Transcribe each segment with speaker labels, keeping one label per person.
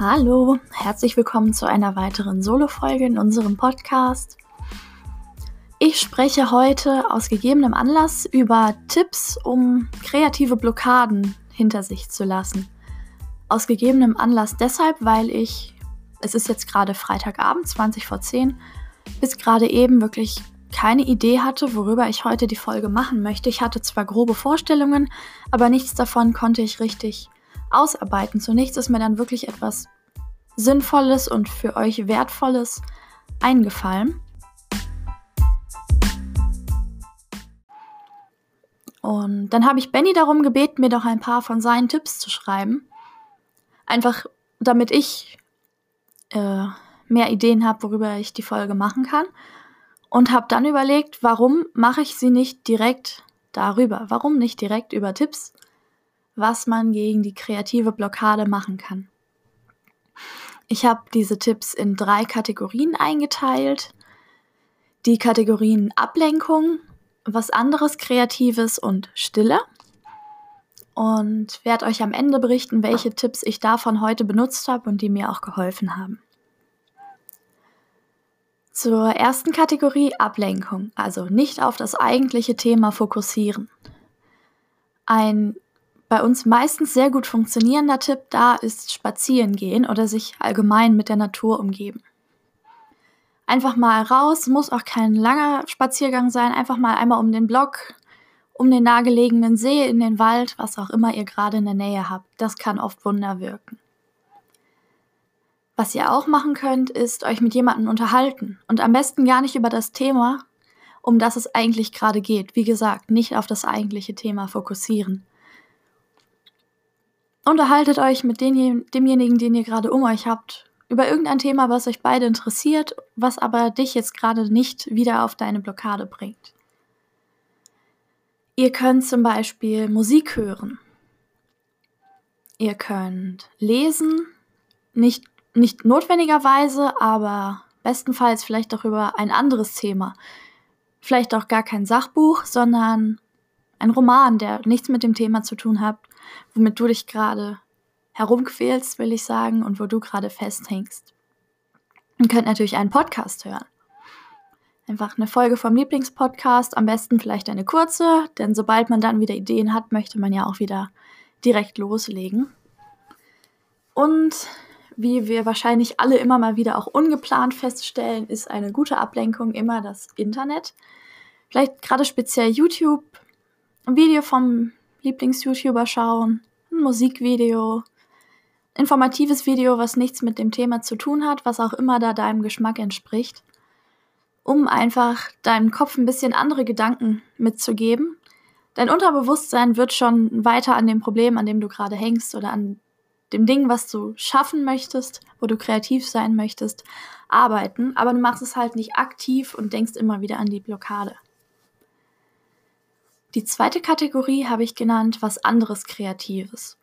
Speaker 1: Hallo, herzlich willkommen zu einer weiteren Solo-Folge in unserem Podcast. Ich spreche heute aus gegebenem Anlass über Tipps, um kreative Blockaden hinter sich zu lassen. Aus gegebenem Anlass deshalb, weil ich, es ist jetzt gerade Freitagabend, 20 vor 10, bis gerade eben wirklich keine Idee hatte, worüber ich heute die Folge machen möchte. Ich hatte zwar grobe Vorstellungen, aber nichts davon konnte ich richtig ausarbeiten. Zunächst ist mir dann wirklich etwas Sinnvolles und für euch Wertvolles eingefallen. Und dann habe ich Benny darum gebeten, mir doch ein paar von seinen Tipps zu schreiben. Einfach damit ich äh, mehr Ideen habe, worüber ich die Folge machen kann. Und habe dann überlegt, warum mache ich sie nicht direkt darüber? Warum nicht direkt über Tipps, was man gegen die kreative Blockade machen kann? Ich habe diese Tipps in drei Kategorien eingeteilt. Die Kategorien Ablenkung, was anderes Kreatives und Stille. Und werde euch am Ende berichten, welche Tipps ich davon heute benutzt habe und die mir auch geholfen haben. Zur ersten Kategorie Ablenkung, also nicht auf das eigentliche Thema fokussieren. Ein bei uns meistens sehr gut funktionierender Tipp da ist spazieren gehen oder sich allgemein mit der Natur umgeben. Einfach mal raus, muss auch kein langer Spaziergang sein, einfach mal einmal um den Block, um den nahegelegenen See, in den Wald, was auch immer ihr gerade in der Nähe habt. Das kann oft Wunder wirken. Was ihr auch machen könnt, ist euch mit jemandem unterhalten und am besten gar nicht über das Thema, um das es eigentlich gerade geht. Wie gesagt, nicht auf das eigentliche Thema fokussieren. Unterhaltet euch mit den, demjenigen, den ihr gerade um euch habt, über irgendein Thema, was euch beide interessiert, was aber dich jetzt gerade nicht wieder auf deine Blockade bringt. Ihr könnt zum Beispiel Musik hören. Ihr könnt lesen, nicht nicht notwendigerweise, aber bestenfalls vielleicht auch über ein anderes Thema. Vielleicht auch gar kein Sachbuch, sondern ein Roman, der nichts mit dem Thema zu tun hat, womit du dich gerade herumquälst, will ich sagen, und wo du gerade festhängst. Ihr könnt natürlich einen Podcast hören. Einfach eine Folge vom Lieblingspodcast, am besten vielleicht eine kurze, denn sobald man dann wieder Ideen hat, möchte man ja auch wieder direkt loslegen. Und wie wir wahrscheinlich alle immer mal wieder auch ungeplant feststellen, ist eine gute Ablenkung immer das Internet. Vielleicht gerade speziell YouTube, ein Video vom Lieblings-YouTuber schauen, ein Musikvideo, informatives Video, was nichts mit dem Thema zu tun hat, was auch immer da deinem Geschmack entspricht, um einfach deinem Kopf ein bisschen andere Gedanken mitzugeben. Dein Unterbewusstsein wird schon weiter an dem Problem, an dem du gerade hängst oder an dem Ding, was du schaffen möchtest, wo du kreativ sein möchtest, arbeiten, aber du machst es halt nicht aktiv und denkst immer wieder an die Blockade. Die zweite Kategorie habe ich genannt, was anderes Kreatives.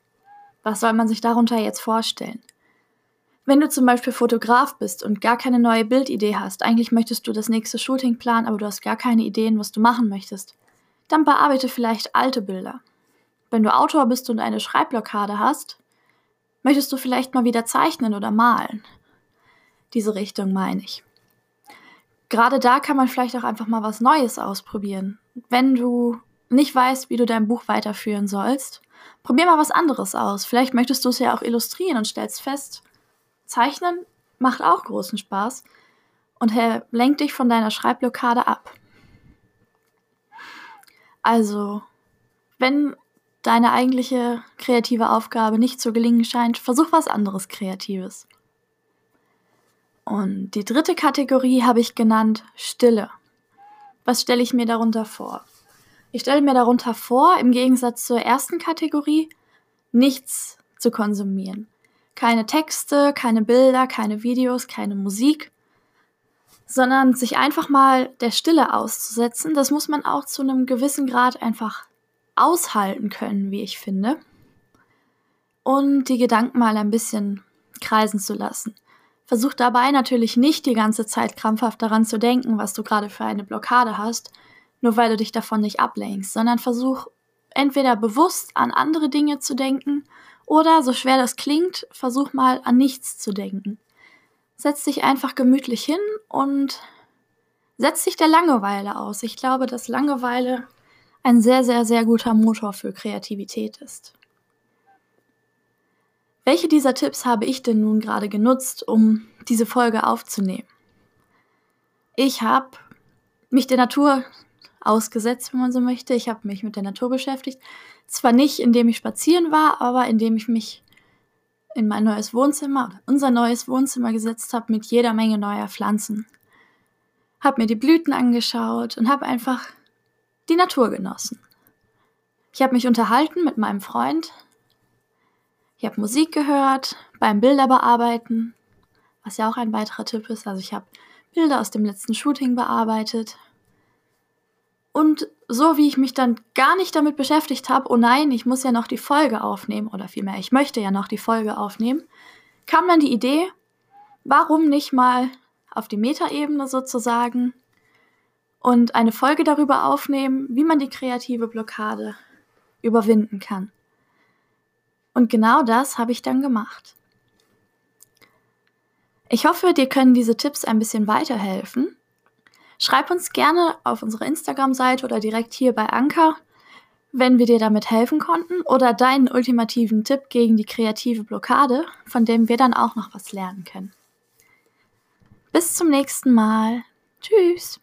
Speaker 1: Was soll man sich darunter jetzt vorstellen? Wenn du zum Beispiel Fotograf bist und gar keine neue Bildidee hast, eigentlich möchtest du das nächste Shooting planen, aber du hast gar keine Ideen, was du machen möchtest, dann bearbeite vielleicht alte Bilder. Wenn du Autor bist und eine Schreibblockade hast, Möchtest du vielleicht mal wieder zeichnen oder malen? Diese Richtung meine ich. Gerade da kann man vielleicht auch einfach mal was Neues ausprobieren. Wenn du nicht weißt, wie du dein Buch weiterführen sollst, probier mal was anderes aus. Vielleicht möchtest du es ja auch illustrieren und stellst fest, Zeichnen macht auch großen Spaß und lenkt dich von deiner Schreibblockade ab. Also, wenn deine eigentliche kreative Aufgabe nicht zu gelingen scheint, versuch was anderes Kreatives. Und die dritte Kategorie habe ich genannt Stille. Was stelle ich mir darunter vor? Ich stelle mir darunter vor, im Gegensatz zur ersten Kategorie, nichts zu konsumieren. Keine Texte, keine Bilder, keine Videos, keine Musik, sondern sich einfach mal der Stille auszusetzen. Das muss man auch zu einem gewissen Grad einfach aushalten können, wie ich finde. Und die Gedanken mal ein bisschen kreisen zu lassen. Versuch dabei natürlich nicht die ganze Zeit krampfhaft daran zu denken, was du gerade für eine Blockade hast, nur weil du dich davon nicht ablenkst, sondern versuch entweder bewusst an andere Dinge zu denken oder, so schwer das klingt, versuch mal an nichts zu denken. Setz dich einfach gemütlich hin und setz dich der Langeweile aus. Ich glaube, dass Langeweile ein sehr, sehr, sehr guter Motor für Kreativität ist. Welche dieser Tipps habe ich denn nun gerade genutzt, um diese Folge aufzunehmen? Ich habe mich der Natur ausgesetzt, wenn man so möchte. Ich habe mich mit der Natur beschäftigt. Zwar nicht, indem ich spazieren war, aber indem ich mich in mein neues Wohnzimmer unser neues Wohnzimmer gesetzt habe mit jeder Menge neuer Pflanzen. Habe mir die Blüten angeschaut und habe einfach die Natur genossen. Ich habe mich unterhalten mit meinem Freund. Ich habe Musik gehört beim Bilder bearbeiten, was ja auch ein weiterer Tipp ist. Also ich habe Bilder aus dem letzten Shooting bearbeitet. Und so wie ich mich dann gar nicht damit beschäftigt habe, oh nein, ich muss ja noch die Folge aufnehmen, oder vielmehr, ich möchte ja noch die Folge aufnehmen, kam dann die Idee, warum nicht mal auf die Metaebene sozusagen und eine Folge darüber aufnehmen, wie man die kreative Blockade überwinden kann. Und genau das habe ich dann gemacht. Ich hoffe, dir können diese Tipps ein bisschen weiterhelfen Schreib uns gerne auf unserer Instagram-Seite oder direkt hier bei Anker, wenn wir dir damit helfen konnten oder deinen ultimativen Tipp gegen die kreative Blockade, von dem wir dann auch noch was lernen können. Bis zum nächsten Mal. Tschüss.